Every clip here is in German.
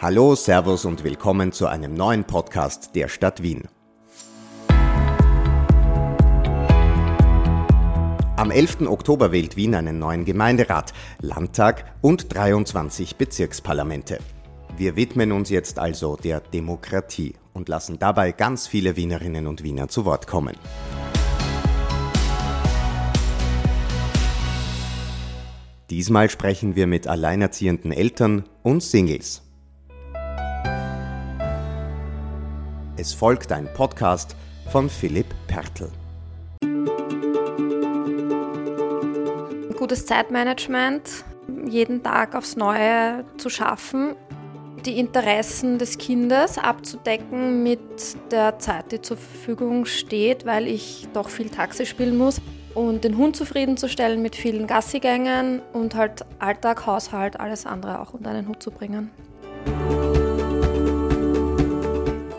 Hallo, Servus und willkommen zu einem neuen Podcast der Stadt Wien. Am 11. Oktober wählt Wien einen neuen Gemeinderat, Landtag und 23 Bezirksparlamente. Wir widmen uns jetzt also der Demokratie und lassen dabei ganz viele Wienerinnen und Wiener zu Wort kommen. Diesmal sprechen wir mit alleinerziehenden Eltern und Singles. Es folgt ein Podcast von Philipp Pertl. Gutes Zeitmanagement, jeden Tag aufs Neue zu schaffen, die Interessen des Kindes abzudecken mit der Zeit, die zur Verfügung steht, weil ich doch viel Taxi spielen muss und den Hund zufriedenzustellen mit vielen Gassigängen und halt Alltag, Haushalt, alles andere auch unter einen Hut zu bringen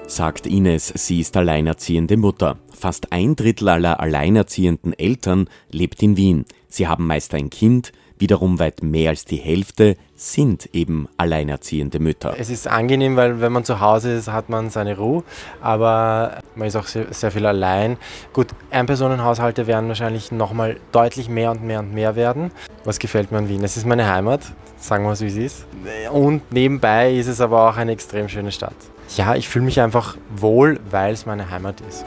sagt Ines, sie ist alleinerziehende Mutter. Fast ein Drittel aller alleinerziehenden Eltern lebt in Wien. Sie haben meist ein Kind, wiederum weit mehr als die Hälfte sind eben alleinerziehende Mütter. Es ist angenehm, weil wenn man zu Hause ist, hat man seine Ruhe, aber man ist auch sehr, sehr viel allein. Gut, Einpersonenhaushalte werden wahrscheinlich nochmal deutlich mehr und mehr und mehr werden. Was gefällt mir an Wien? Es ist meine Heimat, sagen wir es wie es ist. Und nebenbei ist es aber auch eine extrem schöne Stadt ja, ich fühle mich einfach wohl, weil es meine Heimat ist.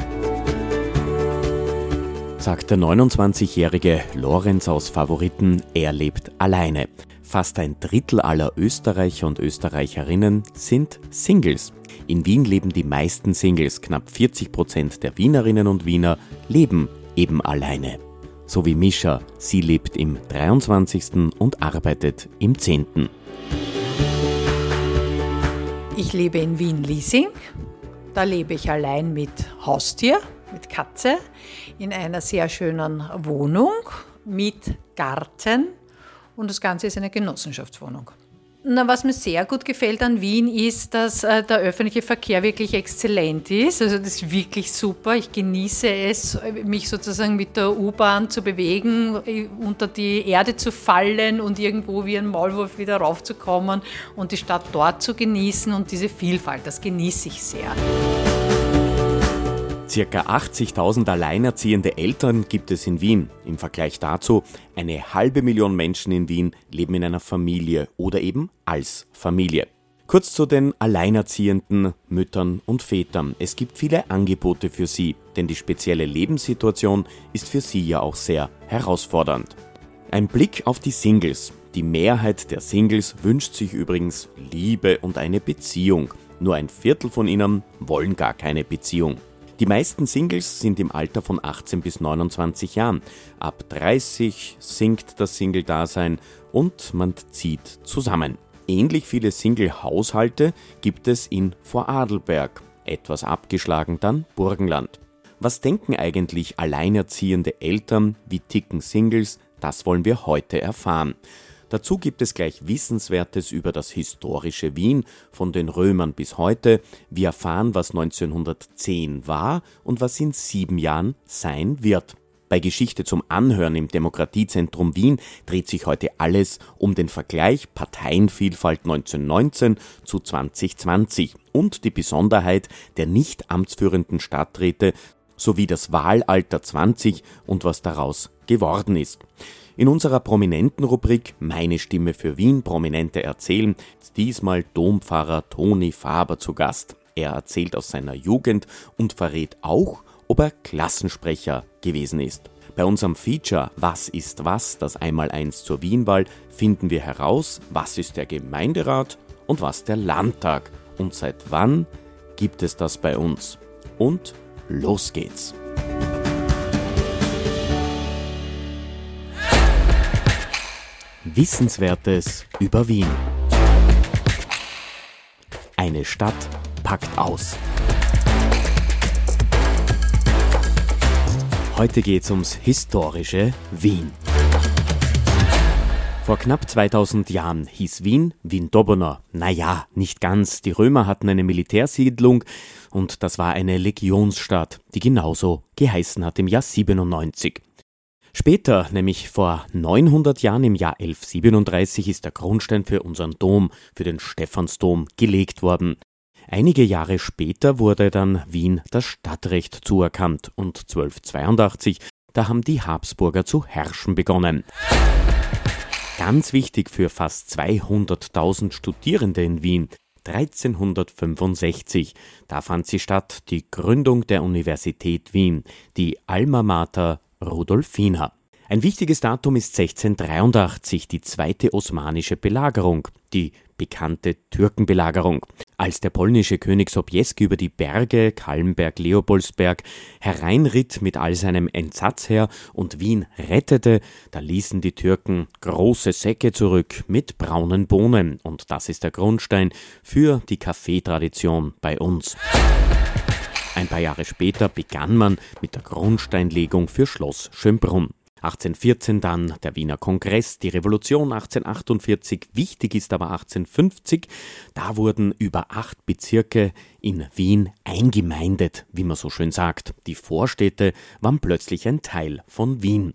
Sagt der 29-jährige Lorenz aus Favoriten, er lebt alleine. Fast ein Drittel aller Österreicher und Österreicherinnen sind Singles. In Wien leben die meisten Singles, knapp 40 Prozent der Wienerinnen und Wiener leben eben alleine. So wie Mischa, sie lebt im 23. und arbeitet im 10. Ich lebe in Wien-Liesing. Da lebe ich allein mit Haustier, mit Katze, in einer sehr schönen Wohnung mit Garten. Und das Ganze ist eine Genossenschaftswohnung. Na, was mir sehr gut gefällt an Wien ist, dass äh, der öffentliche Verkehr wirklich exzellent ist. Also das ist wirklich super. Ich genieße es, mich sozusagen mit der U-Bahn zu bewegen, unter die Erde zu fallen und irgendwo wie ein Maulwurf wieder raufzukommen und die Stadt dort zu genießen und diese Vielfalt, das genieße ich sehr. Circa 80.000 alleinerziehende Eltern gibt es in Wien. Im Vergleich dazu, eine halbe Million Menschen in Wien leben in einer Familie oder eben als Familie. Kurz zu den alleinerziehenden Müttern und Vätern. Es gibt viele Angebote für sie, denn die spezielle Lebenssituation ist für sie ja auch sehr herausfordernd. Ein Blick auf die Singles. Die Mehrheit der Singles wünscht sich übrigens Liebe und eine Beziehung. Nur ein Viertel von ihnen wollen gar keine Beziehung. Die meisten Singles sind im Alter von 18 bis 29 Jahren. Ab 30 sinkt das Single-Dasein und man zieht zusammen. Ähnlich viele Single-Haushalte gibt es in Vorarlberg, etwas abgeschlagen dann Burgenland. Was denken eigentlich alleinerziehende Eltern, wie ticken Singles, das wollen wir heute erfahren. Dazu gibt es gleich Wissenswertes über das historische Wien von den Römern bis heute. Wir erfahren, was 1910 war und was in sieben Jahren sein wird. Bei Geschichte zum Anhören im Demokratiezentrum Wien dreht sich heute alles um den Vergleich Parteienvielfalt 1919 zu 2020 und die Besonderheit der nicht amtsführenden Stadträte sowie das Wahlalter 20 und was daraus geworden ist. In unserer prominenten Rubrik Meine Stimme für Wien Prominente erzählen ist diesmal Dompfarrer Toni Faber zu Gast. Er erzählt aus seiner Jugend und verrät auch, ob er Klassensprecher gewesen ist. Bei unserem Feature Was ist was, das Einmaleins zur Wienwahl, finden wir heraus, was ist der Gemeinderat und was der Landtag und seit wann gibt es das bei uns. Und los geht's. Wissenswertes über Wien. Eine Stadt packt aus. Heute geht's ums historische Wien. Vor knapp 2000 Jahren hieß Wien Wien-Dobona. Naja, nicht ganz. Die Römer hatten eine Militärsiedlung und das war eine Legionsstadt, die genauso geheißen hat im Jahr 97. Später, nämlich vor 900 Jahren im Jahr 1137, ist der Grundstein für unseren Dom, für den Stephansdom, gelegt worden. Einige Jahre später wurde dann Wien das Stadtrecht zuerkannt und 1282, da haben die Habsburger zu herrschen begonnen. Ganz wichtig für fast 200.000 Studierende in Wien. 1365, da fand sie statt, die Gründung der Universität Wien, die Alma Mater Rudolfina. Ein wichtiges Datum ist 1683, die zweite osmanische Belagerung, die bekannte Türkenbelagerung. Als der polnische König Sobieski über die Berge Kalmberg, Leopoldsberg hereinritt mit all seinem Entsatzheer und Wien rettete, da ließen die Türken große Säcke zurück mit braunen Bohnen und das ist der Grundstein für die Kaffeetradition bei uns. Ein paar Jahre später begann man mit der Grundsteinlegung für Schloss Schönbrunn. 1814 dann der Wiener Kongress, die Revolution 1848, wichtig ist aber 1850, da wurden über acht Bezirke in Wien eingemeindet, wie man so schön sagt. Die Vorstädte waren plötzlich ein Teil von Wien.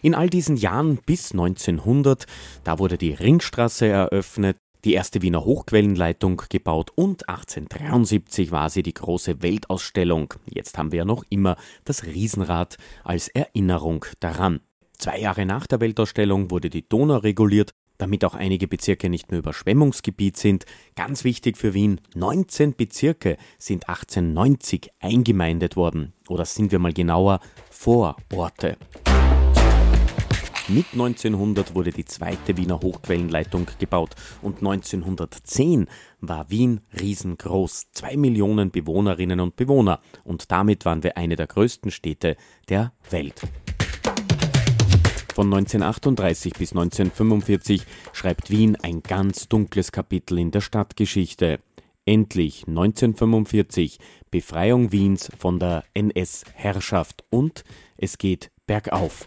In all diesen Jahren bis 1900, da wurde die Ringstraße eröffnet, die erste Wiener Hochquellenleitung gebaut und 1873 war sie die große Weltausstellung. Jetzt haben wir ja noch immer das Riesenrad als Erinnerung daran. Zwei Jahre nach der Weltausstellung wurde die Donau reguliert, damit auch einige Bezirke nicht mehr Überschwemmungsgebiet sind. Ganz wichtig für Wien, 19 Bezirke sind 1890 eingemeindet worden. Oder sind wir mal genauer, Vororte. Mit 1900 wurde die zweite Wiener Hochquellenleitung gebaut und 1910 war Wien riesengroß, zwei Millionen Bewohnerinnen und Bewohner und damit waren wir eine der größten Städte der Welt. Von 1938 bis 1945 schreibt Wien ein ganz dunkles Kapitel in der Stadtgeschichte. Endlich 1945 Befreiung Wiens von der NS-Herrschaft und es geht bergauf.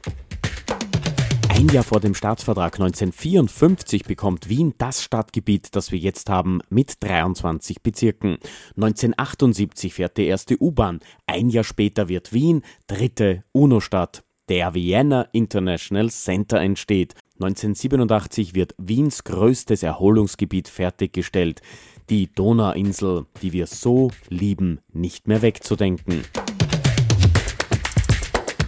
Ein Jahr vor dem Staatsvertrag 1954 bekommt Wien das Stadtgebiet, das wir jetzt haben, mit 23 Bezirken. 1978 fährt die erste U-Bahn. Ein Jahr später wird Wien dritte UNO-Stadt. Der Vienna International Center entsteht. 1987 wird Wiens größtes Erholungsgebiet fertiggestellt. Die Donauinsel, die wir so lieben, nicht mehr wegzudenken.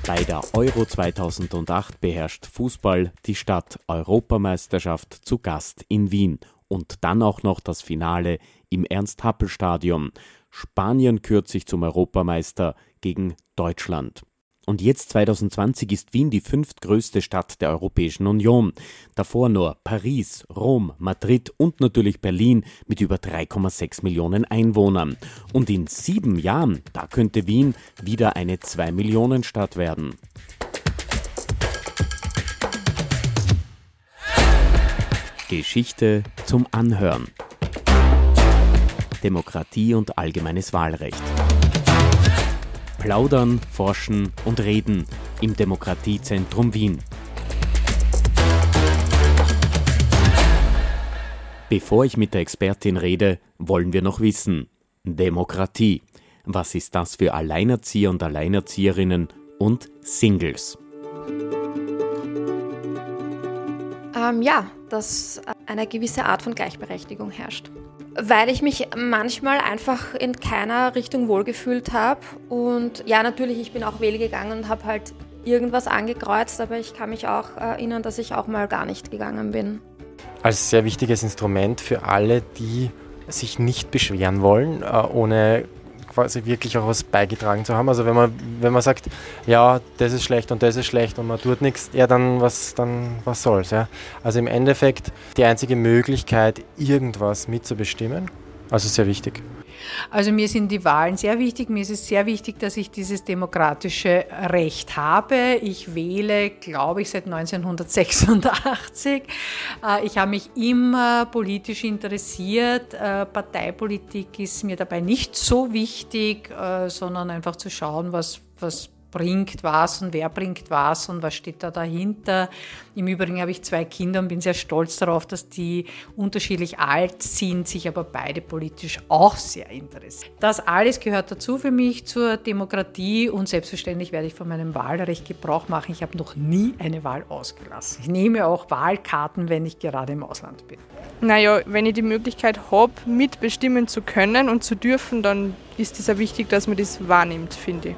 Bei der Euro 2008 beherrscht Fußball die Stadt Europameisterschaft zu Gast in Wien und dann auch noch das Finale im Ernst-Happel-Stadion. Spanien kürzlich zum Europameister gegen Deutschland. Und jetzt 2020 ist Wien die fünftgrößte Stadt der Europäischen Union. Davor nur Paris, Rom, Madrid und natürlich Berlin mit über 3,6 Millionen Einwohnern. Und in sieben Jahren, da könnte Wien wieder eine 2-Millionen-Stadt werden. Geschichte zum Anhören. Demokratie und allgemeines Wahlrecht. Plaudern, Forschen und Reden im Demokratiezentrum Wien. Bevor ich mit der Expertin rede, wollen wir noch wissen, Demokratie. Was ist das für Alleinerzieher und Alleinerzieherinnen und Singles? Ähm, ja, dass eine gewisse Art von Gleichberechtigung herrscht weil ich mich manchmal einfach in keiner Richtung wohlgefühlt habe. Und ja, natürlich, ich bin auch wählen gegangen und habe halt irgendwas angekreuzt, aber ich kann mich auch erinnern, dass ich auch mal gar nicht gegangen bin. Als sehr wichtiges Instrument für alle, die sich nicht beschweren wollen, äh, ohne quasi wirklich auch was beigetragen zu haben. Also wenn man, wenn man sagt, ja, das ist schlecht und das ist schlecht und man tut nichts, ja, dann was, dann was soll's. Ja? Also im Endeffekt die einzige Möglichkeit, irgendwas mitzubestimmen. Also sehr wichtig. Also mir sind die Wahlen sehr wichtig. Mir ist es sehr wichtig, dass ich dieses demokratische Recht habe. Ich wähle, glaube ich, seit 1986. Äh, ich habe mich immer politisch interessiert. Äh, Parteipolitik ist mir dabei nicht so wichtig, äh, sondern einfach zu schauen, was, was bringt was und wer bringt was und was steht da dahinter. Im Übrigen habe ich zwei Kinder und bin sehr stolz darauf, dass die unterschiedlich alt sind, sich aber beide politisch auch sehr interessieren. Das alles gehört dazu für mich zur Demokratie und selbstverständlich werde ich von meinem Wahlrecht Gebrauch machen. Ich habe noch nie eine Wahl ausgelassen. Ich nehme auch Wahlkarten, wenn ich gerade im Ausland bin. Naja, wenn ich die Möglichkeit habe, mitbestimmen zu können und zu dürfen, dann ist es ja wichtig, dass man das wahrnimmt, finde ich.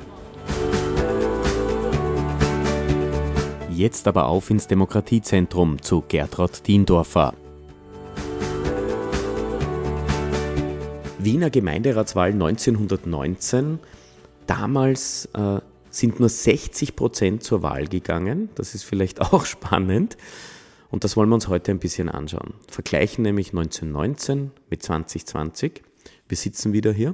Jetzt aber auf ins Demokratiezentrum zu Gertrud Diendorfer. Wiener Gemeinderatswahl 1919. Damals äh, sind nur 60 Prozent zur Wahl gegangen. Das ist vielleicht auch spannend. Und das wollen wir uns heute ein bisschen anschauen. Vergleichen nämlich 1919 mit 2020. Wir sitzen wieder hier.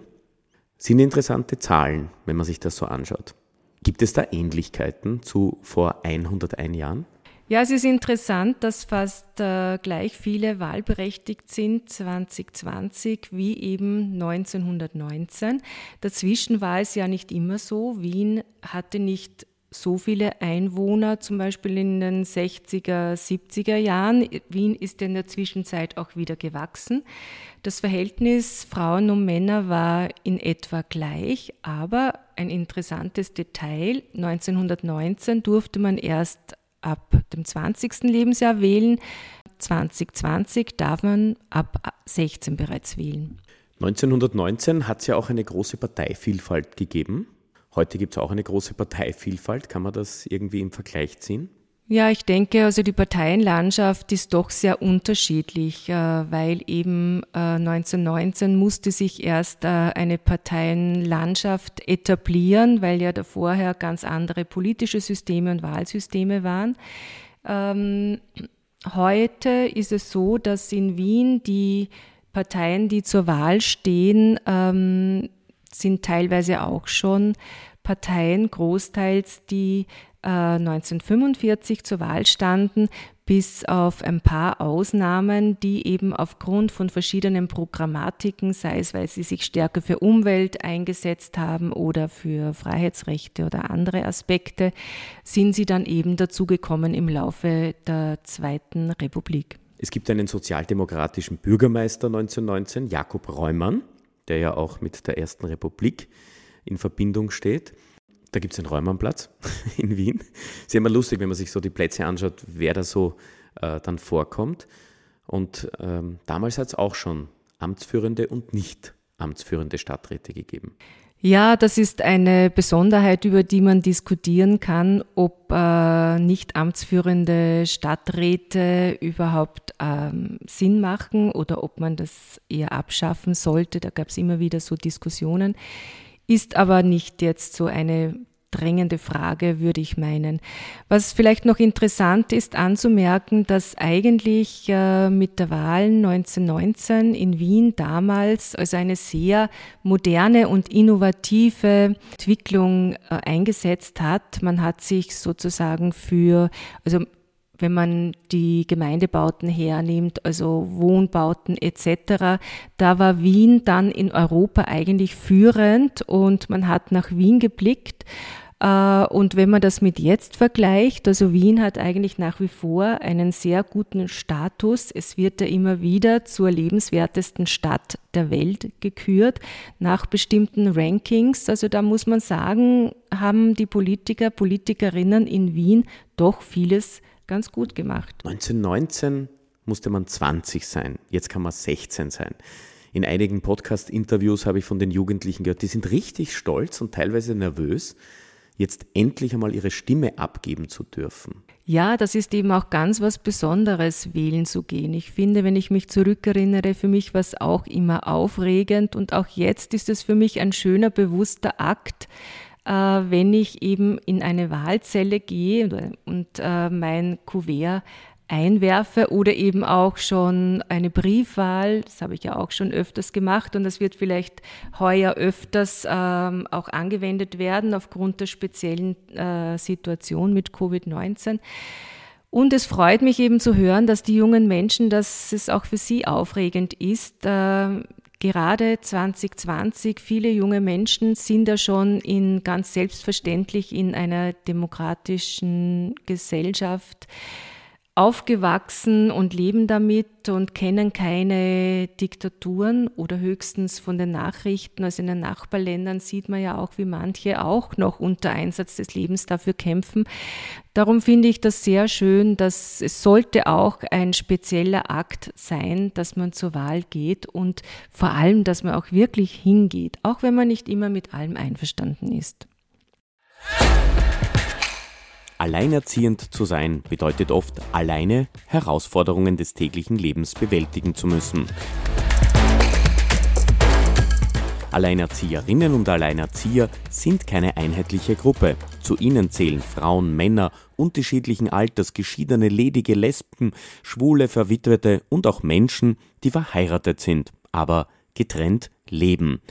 Sind interessante Zahlen, wenn man sich das so anschaut. Gibt es da Ähnlichkeiten zu vor 101 Jahren? Ja, es ist interessant, dass fast äh, gleich viele wahlberechtigt sind 2020 wie eben 1919. Dazwischen war es ja nicht immer so. Wien hatte nicht so viele Einwohner, zum Beispiel in den 60er, 70er Jahren. Wien ist in der Zwischenzeit auch wieder gewachsen. Das Verhältnis Frauen und Männer war in etwa gleich, aber ein interessantes Detail, 1919 durfte man erst ab dem 20. Lebensjahr wählen, 2020 darf man ab 16 bereits wählen. 1919 hat es ja auch eine große Parteivielfalt gegeben. Heute gibt es auch eine große Parteivielfalt. Kann man das irgendwie im Vergleich ziehen? Ja, ich denke, also die Parteienlandschaft ist doch sehr unterschiedlich, äh, weil eben 1919 äh, musste sich erst äh, eine Parteienlandschaft etablieren, weil ja da vorher ganz andere politische Systeme und Wahlsysteme waren. Ähm, heute ist es so, dass in Wien die Parteien, die zur Wahl stehen, ähm, sind teilweise auch schon Parteien, großteils, die äh, 1945 zur Wahl standen, bis auf ein paar Ausnahmen, die eben aufgrund von verschiedenen Programmatiken, sei es weil sie sich stärker für Umwelt eingesetzt haben oder für Freiheitsrechte oder andere Aspekte, sind sie dann eben dazugekommen im Laufe der Zweiten Republik. Es gibt einen sozialdemokratischen Bürgermeister 1919, Jakob Reumann, der ja auch mit der Ersten Republik in Verbindung steht. Da gibt es einen Räumannplatz in Wien. Ist ja immer lustig, wenn man sich so die Plätze anschaut, wer da so äh, dann vorkommt. Und ähm, damals hat es auch schon amtsführende und nicht amtsführende Stadträte gegeben. Ja, das ist eine Besonderheit, über die man diskutieren kann, ob äh, nicht amtsführende Stadträte überhaupt ähm, Sinn machen oder ob man das eher abschaffen sollte. Da gab es immer wieder so Diskussionen, ist aber nicht jetzt so eine drängende Frage, würde ich meinen. Was vielleicht noch interessant ist anzumerken, dass eigentlich äh, mit der Wahl 1919 in Wien damals also eine sehr moderne und innovative Entwicklung äh, eingesetzt hat. Man hat sich sozusagen für, also wenn man die Gemeindebauten hernimmt, also Wohnbauten etc., da war Wien dann in Europa eigentlich führend und man hat nach Wien geblickt äh, und wenn man das mit jetzt vergleicht, also Wien hat eigentlich nach wie vor einen sehr guten Status. Es wird ja immer wieder zur lebenswertesten Stadt der Welt gekürt nach bestimmten Rankings. Also da muss man sagen, haben die Politiker, Politikerinnen in Wien doch vieles ganz gut gemacht. 1919 musste man 20 sein, jetzt kann man 16 sein. In einigen Podcast-Interviews habe ich von den Jugendlichen gehört, die sind richtig stolz und teilweise nervös, jetzt endlich einmal ihre Stimme abgeben zu dürfen. Ja, das ist eben auch ganz was Besonderes, wählen zu gehen. Ich finde, wenn ich mich zurückerinnere, für mich war es auch immer aufregend und auch jetzt ist es für mich ein schöner, bewusster Akt, wenn ich eben in eine Wahlzelle gehe und äh, mein Kuvert einwerfe oder eben auch schon eine Briefwahl. Das habe ich ja auch schon öfters gemacht und das wird vielleicht heuer öfters ähm, auch angewendet werden aufgrund der speziellen äh, Situation mit Covid-19. Und es freut mich eben zu hören, dass die jungen Menschen, dass es auch für sie aufregend ist, äh, gerade 2020, viele junge Menschen sind da schon in ganz selbstverständlich in einer demokratischen Gesellschaft aufgewachsen und leben damit und kennen keine Diktaturen oder höchstens von den Nachrichten. Also in den Nachbarländern sieht man ja auch, wie manche auch noch unter Einsatz des Lebens dafür kämpfen. Darum finde ich das sehr schön, dass es sollte auch ein spezieller Akt sein, dass man zur Wahl geht und vor allem, dass man auch wirklich hingeht, auch wenn man nicht immer mit allem einverstanden ist. Alleinerziehend zu sein bedeutet oft, alleine Herausforderungen des täglichen Lebens bewältigen zu müssen. Alleinerzieherinnen und Alleinerzieher sind keine einheitliche Gruppe. Zu ihnen zählen Frauen, Männer unterschiedlichen Alters, geschiedene, ledige Lesben, schwule, Verwitwete und auch Menschen, die verheiratet sind, aber getrennt leben.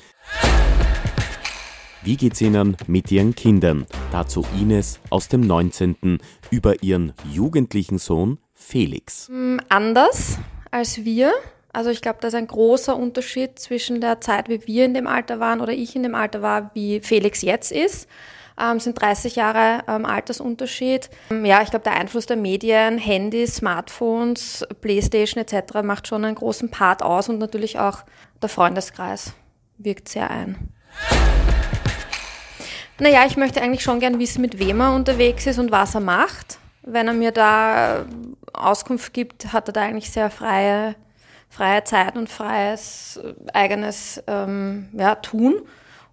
Wie geht's Ihnen mit Ihren Kindern? Dazu Ines aus dem 19. über ihren jugendlichen Sohn Felix. Mm, anders als wir. Also ich glaube, da ist ein großer Unterschied zwischen der Zeit, wie wir in dem Alter waren oder ich in dem Alter war, wie Felix jetzt ist. Ähm, sind 30 Jahre ähm, Altersunterschied. Ähm, ja, ich glaube, der Einfluss der Medien, Handys, Smartphones, Playstation etc. macht schon einen großen Part aus und natürlich auch der Freundeskreis wirkt sehr ein. Naja, ich möchte eigentlich schon gern wissen, mit wem er unterwegs ist und was er macht. Wenn er mir da Auskunft gibt, hat er da eigentlich sehr freie, freie Zeit und freies eigenes ähm, ja, Tun.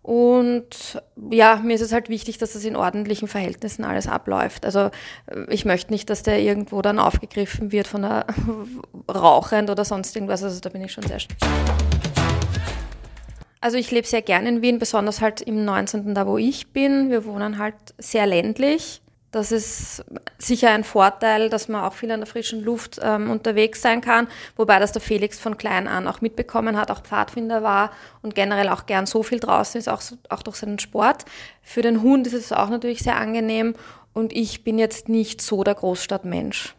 Und ja, mir ist es halt wichtig, dass das in ordentlichen Verhältnissen alles abläuft. Also ich möchte nicht, dass der irgendwo dann aufgegriffen wird von einer rauchend oder sonst irgendwas. Also da bin ich schon sehr. Also ich lebe sehr gerne in Wien, besonders halt im 19. da, wo ich bin. Wir wohnen halt sehr ländlich. Das ist sicher ein Vorteil, dass man auch viel in der frischen Luft ähm, unterwegs sein kann, wobei das der Felix von klein an auch mitbekommen hat, auch Pfadfinder war und generell auch gern so viel draußen ist, auch, auch durch seinen Sport. Für den Hund ist es auch natürlich sehr angenehm und ich bin jetzt nicht so der Großstadtmensch.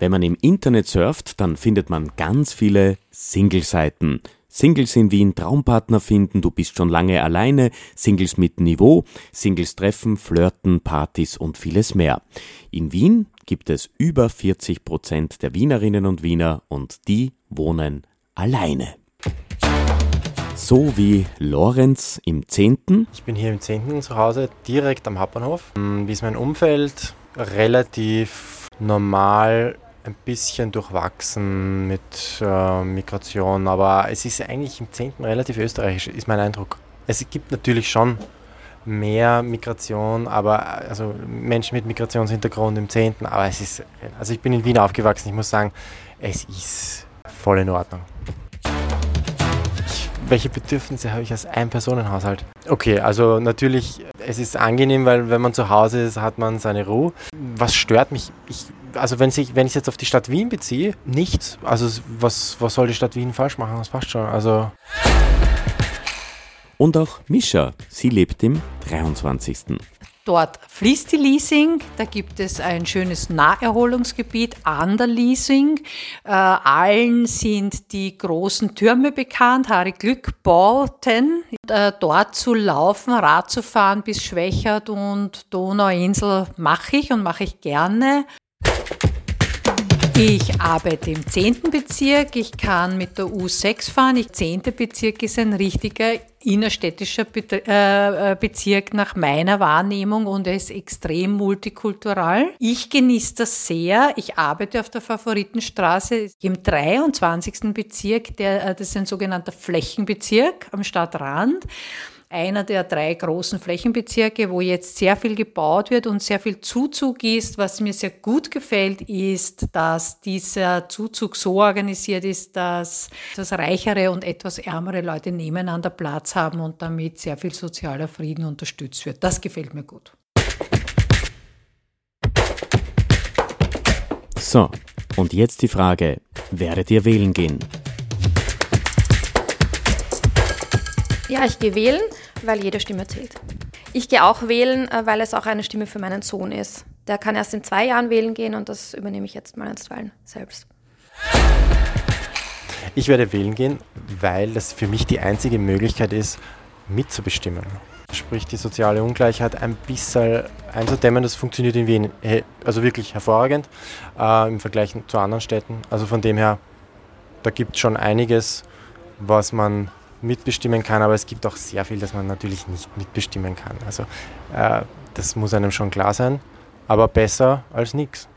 Wenn man im Internet surft, dann findet man ganz viele Single-Seiten. Singles in Wien Traumpartner finden, du bist schon lange alleine, Singles mit Niveau, Singles treffen, flirten, Partys und vieles mehr. In Wien gibt es über 40 Prozent der Wienerinnen und Wiener und die wohnen alleine. So wie Lorenz im 10. Ich bin hier im 10. zu Hause, direkt am Hauptbahnhof. Hm, wie ist mein Umfeld? Relativ normal ein bisschen durchwachsen mit äh, Migration, aber es ist eigentlich im 10. relativ österreichisch, ist mein Eindruck. Es gibt natürlich schon mehr Migration, aber also Menschen mit Migrationshintergrund im 10., aber es ist, also ich bin in Wien aufgewachsen, ich muss sagen, es ist voll in Ordnung. welche Bedürfnisse habe ich als Ein-Personen-Haushalt? Okay, also natürlich, es ist angenehm, weil wenn man zu Hause ist, hat man seine Ruhe. Was stört mich? Ich also wenn ich wenn ich jetzt auf die Stadt Wien beziehe, nichts. Also was, was soll die Stadt Wien falsch machen? Das passt schon. Also und auch Mischa, sie lebt im 23. Dort fließt die Leasing, da gibt es ein schönes Naherholungsgebiet an der Leasing. Äh, allen sind die großen Türme bekannt, Harry Glück bauten. Äh, dort zu laufen, Rad zu fahren bis Schwächert und Donauinsel mache ich und mache ich gerne. Ich arbeite im 10. Bezirk. Ich kann mit der U6 fahren. Der 10. Bezirk ist ein richtiger innerstädtischer äh, äh, Bezirk nach meiner Wahrnehmung und er ist extrem multikultural. Ich genieße das sehr. Ich arbeite auf der Favoritenstraße im 23. Bezirk. Der, äh, das ist ein sogenannter Flächenbezirk am Stadtrand einer der drei großen Flächenbezirke, wo jetzt sehr viel gebaut wird und sehr viel Zuzug ist. Was mir sehr gut gefällt, ist, dass dieser Zuzug so organisiert ist, dass das reichere und etwas ärmere Leute nebeneinander Platz haben und damit sehr viel sozialer Frieden unterstützt wird. Das gefällt mir gut. So, und jetzt die Frage, werdet ihr wählen gehen? Ja, ich gehe wählen, weil jede Stimme zählt. Ich gehe auch wählen, äh, weil es auch eine Stimme für meinen Sohn ist. Der kann erst in zwei Jahren wählen gehen und das übernehme ich jetzt mal einstweilen selbst. Ich werde wählen gehen, weil das für mich die einzige Möglichkeit ist, mitzubestimmen. Sprich, die soziale Ungleichheit ein bisschen einzudämmen, das funktioniert in Wien also wirklich hervorragend äh, im Vergleich zu anderen Städten. Also von dem her, da gibt es schon einiges, was man mitbestimmen kann, aber es gibt auch sehr viel, das man natürlich nicht mitbestimmen kann. Also äh, das muss einem schon klar sein, aber besser als nichts.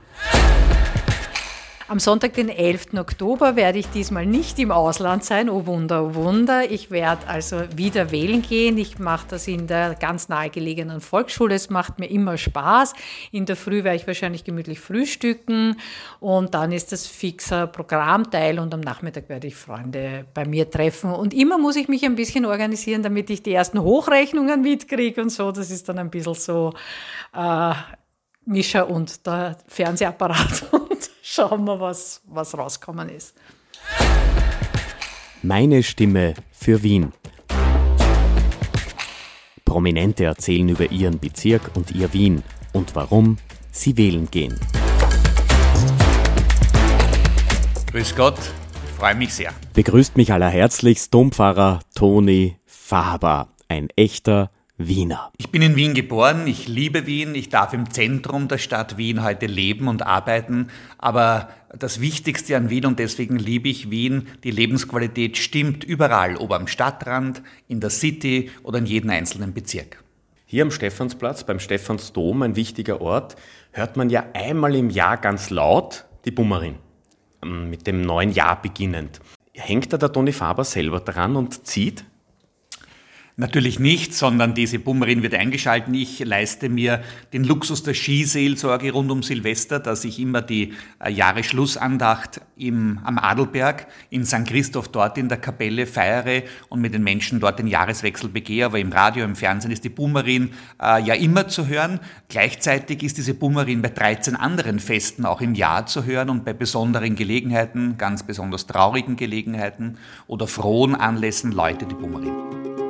Am Sonntag, den 11. Oktober, werde ich diesmal nicht im Ausland sein. Oh Wunder, oh Wunder. Ich werde also wieder wählen gehen. Ich mache das in der ganz nahegelegenen Volksschule. Es macht mir immer Spaß. In der Früh werde ich wahrscheinlich gemütlich frühstücken und dann ist das fixer Programmteil und am Nachmittag werde ich Freunde bei mir treffen. Und immer muss ich mich ein bisschen organisieren, damit ich die ersten Hochrechnungen mitkriege und so. Das ist dann ein bisschen so äh, Mischer und der Fernsehapparat. schauen wir, was, was rausgekommen ist. Meine Stimme für Wien. Prominente erzählen über ihren Bezirk und ihr Wien und warum sie wählen gehen. Grüß Gott, freue mich sehr. Begrüßt mich allerherzlichst Dompfarrer Toni Faber, ein echter Wiener. Ich bin in Wien geboren, ich liebe Wien, ich darf im Zentrum der Stadt Wien heute leben und arbeiten, aber das Wichtigste an Wien und deswegen liebe ich Wien, die Lebensqualität stimmt überall, ob am Stadtrand, in der City oder in jedem einzelnen Bezirk. Hier am Stephansplatz, beim Stephansdom, ein wichtiger Ort, hört man ja einmal im Jahr ganz laut die Bummerin. Ähm, mit dem neuen Jahr beginnend. Hängt da der Toni Faber selber dran und zieht? Natürlich nicht, sondern diese Bummerin wird eingeschalten. Ich leiste mir den Luxus der Skiseelsorge rund um Silvester, dass ich immer die äh, Jahresschlussandacht im, am Adelberg in St. Christoph dort in der Kapelle feiere und mit den Menschen dort den Jahreswechsel begehe. Aber im Radio, im Fernsehen ist die Bummerin äh, ja immer zu hören. Gleichzeitig ist diese Bummerin bei 13 anderen Festen auch im Jahr zu hören und bei besonderen Gelegenheiten, ganz besonders traurigen Gelegenheiten oder frohen Anlässen läutet die Bummerin.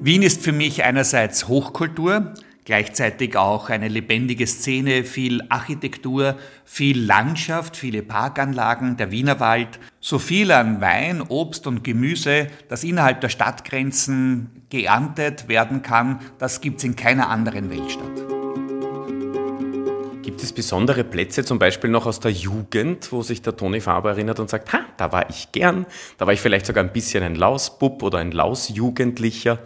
Wien ist für mich einerseits Hochkultur, gleichzeitig auch eine lebendige Szene, viel Architektur, viel Landschaft, viele Parkanlagen, der Wienerwald, so viel an Wein, Obst und Gemüse, das innerhalb der Stadtgrenzen geerntet werden kann, das gibt es in keiner anderen Weltstadt. Gibt es besondere Plätze, zum Beispiel noch aus der Jugend, wo sich der Toni Faber erinnert und sagt, ha, da war ich gern, da war ich vielleicht sogar ein bisschen ein Lausbub oder ein Lausjugendlicher?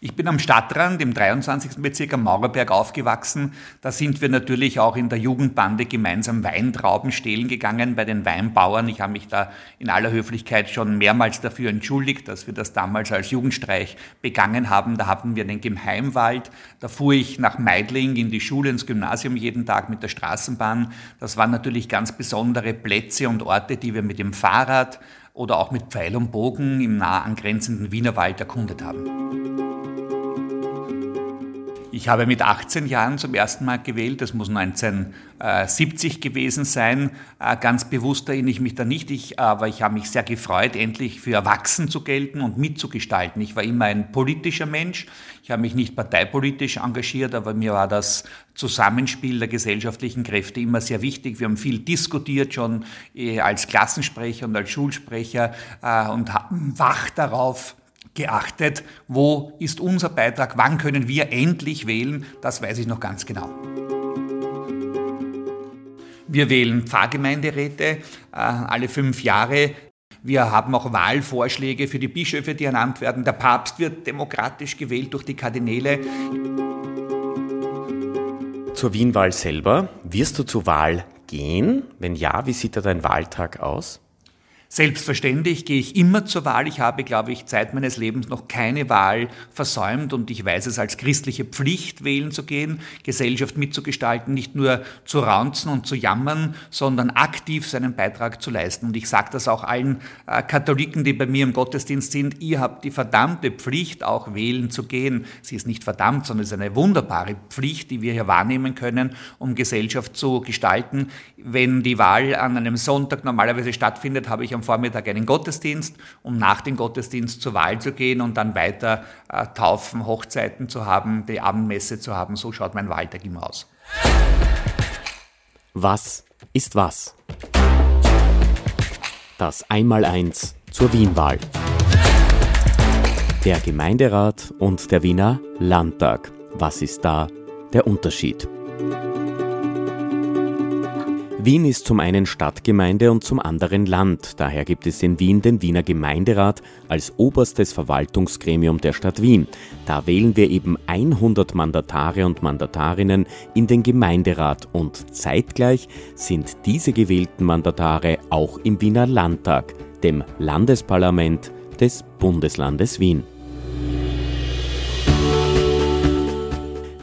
Ich bin am Stadtrand im 23. Bezirk am Maurerberg aufgewachsen. Da sind wir natürlich auch in der Jugendbande gemeinsam Weintrauben stehlen gegangen bei den Weinbauern. Ich habe mich da in aller Höflichkeit schon mehrmals dafür entschuldigt, dass wir das damals als Jugendstreich begangen haben. Da hatten wir den Geheimwald. Da fuhr ich nach Meidling in die Schule, ins Gymnasium jeden Tag mit der Straßenbahn. Das waren natürlich ganz besondere Plätze und Orte, die wir mit dem Fahrrad oder auch mit Pfeil und Bogen im nah angrenzenden Wienerwald erkundet haben. Ich habe mit 18 Jahren zum ersten Mal gewählt, das muss 1970 gewesen sein. Äh, ganz bewusst erinnere ich mich da nicht, ich, aber ich habe mich sehr gefreut, endlich für erwachsen zu gelten und mitzugestalten. Ich war immer ein politischer Mensch. Ich habe mich nicht parteipolitisch engagiert, aber mir war das Zusammenspiel der gesellschaftlichen Kräfte immer sehr wichtig. Wir haben viel diskutiert schon äh, als Klassensprecher und als Schulsprecher äh, und haben wach darauf geachtet, wo ist unser Beitrag, wann können wir endlich wählen, das weiß ich noch ganz genau. Wir wählen Pfarrgemeinderäte äh, alle fünf Jahre. Wir haben auch Wahlvorschläge für die Bischöfe, die ernannt werden. Der Papst wird demokratisch gewählt durch die Kardinäle. Zur Wienwahl selber. Wirst du zur Wahl gehen? Wenn ja, wie sieht da dein Wahltag aus? Selbstverständlich gehe ich immer zur Wahl. Ich habe, glaube ich, Zeit meines Lebens noch keine Wahl versäumt und ich weiß es als christliche Pflicht, wählen zu gehen, Gesellschaft mitzugestalten, nicht nur zu raunzen und zu jammern, sondern aktiv seinen Beitrag zu leisten. Und ich sage das auch allen äh, Katholiken, die bei mir im Gottesdienst sind, ihr habt die verdammte Pflicht, auch wählen zu gehen. Sie ist nicht verdammt, sondern es ist eine wunderbare Pflicht, die wir hier wahrnehmen können, um Gesellschaft zu gestalten. Wenn die Wahl an einem Sonntag normalerweise stattfindet, habe ich am Vormittag einen Gottesdienst, um nach dem Gottesdienst zur Wahl zu gehen und dann weiter äh, Taufen, Hochzeiten zu haben, die Abendmesse zu haben. So schaut mein Wahltag immer aus. Was ist was? Das Einmaleins zur Wienwahl. Der Gemeinderat und der Wiener Landtag. Was ist da der Unterschied? Wien ist zum einen Stadtgemeinde und zum anderen Land. Daher gibt es in Wien den Wiener Gemeinderat als oberstes Verwaltungsgremium der Stadt Wien. Da wählen wir eben 100 Mandatare und Mandatarinnen in den Gemeinderat und zeitgleich sind diese gewählten Mandatare auch im Wiener Landtag, dem Landesparlament des Bundeslandes Wien.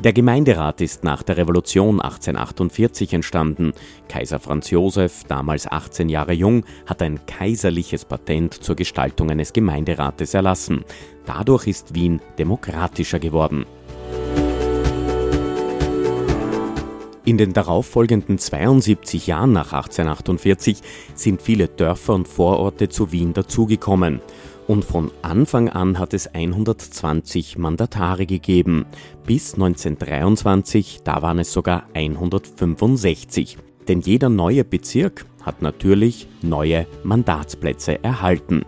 Der Gemeinderat ist nach der Revolution 1848 entstanden. Kaiser Franz Josef, damals 18 Jahre jung, hat ein kaiserliches Patent zur Gestaltung eines Gemeinderates erlassen. Dadurch ist Wien demokratischer geworden. In den darauffolgenden 72 Jahren nach 1848 sind viele Dörfer und Vororte zu Wien dazugekommen. Und von Anfang an hat es 120 Mandatare gegeben. Bis 1923, da waren es sogar 165. Denn jeder neue Bezirk hat natürlich neue Mandatsplätze erhalten.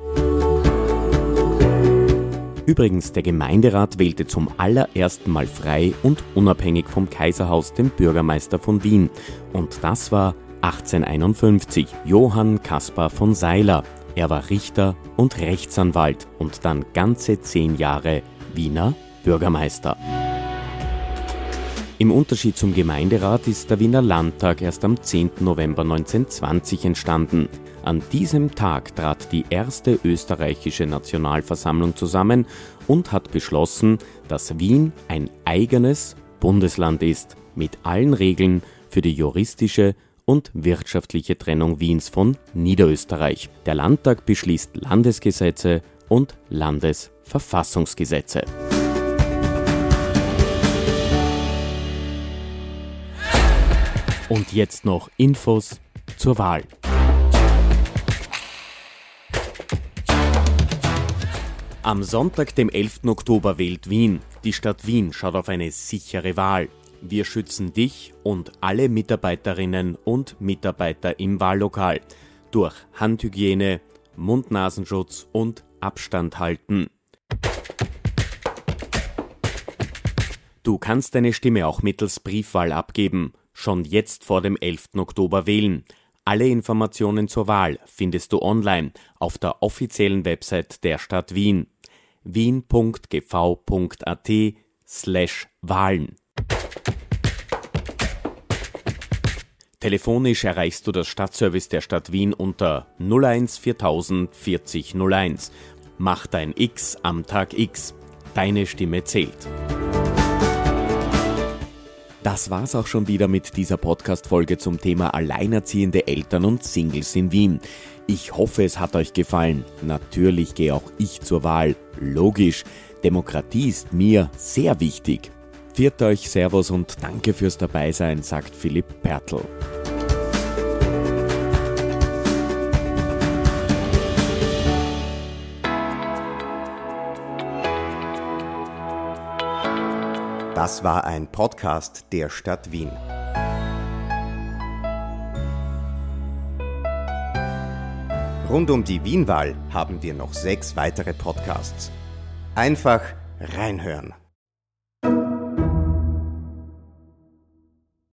Übrigens, der Gemeinderat wählte zum allerersten Mal frei und unabhängig vom Kaiserhaus den Bürgermeister von Wien. Und das war 1851 Johann Caspar von Seiler. Er war Richter und Rechtsanwalt und dann ganze zehn Jahre Wiener Bürgermeister. Im Unterschied zum Gemeinderat ist der Wiener Landtag erst am 10. November 1920 entstanden. An diesem Tag trat die erste österreichische Nationalversammlung zusammen und hat beschlossen, dass Wien ein eigenes Bundesland ist, mit allen Regeln für die juristische und wirtschaftliche Trennung Wiens von Niederösterreich. Der Landtag beschließt Landesgesetze und Landesverfassungsgesetze. Und jetzt noch Infos zur Wahl. Am Sonntag, dem 11. Oktober, wählt Wien. Die Stadt Wien schaut auf eine sichere Wahl. Wir schützen dich und alle Mitarbeiterinnen und Mitarbeiter im Wahllokal durch Handhygiene, Mund-Nasenschutz und Abstand halten. Du kannst deine Stimme auch mittels Briefwahl abgeben. Schon jetzt vor dem 11. Oktober wählen. Alle Informationen zur Wahl findest du online auf der offiziellen Website der Stadt Wien wien.gv.at slash Wahlen. Telefonisch erreichst du das Stadtservice der Stadt Wien unter 01 4000 40 01. Mach dein X am Tag X. Deine Stimme zählt. Das war's auch schon wieder mit dieser Podcast-Folge zum Thema alleinerziehende Eltern und Singles in Wien. Ich hoffe, es hat euch gefallen. Natürlich gehe auch ich zur Wahl. Logisch. Demokratie ist mir sehr wichtig. Viert euch, Servus und danke fürs Dabeisein, sagt Philipp Pertl. Das war ein Podcast der Stadt Wien. Rund um die Wienwahl haben wir noch sechs weitere Podcasts. Einfach reinhören.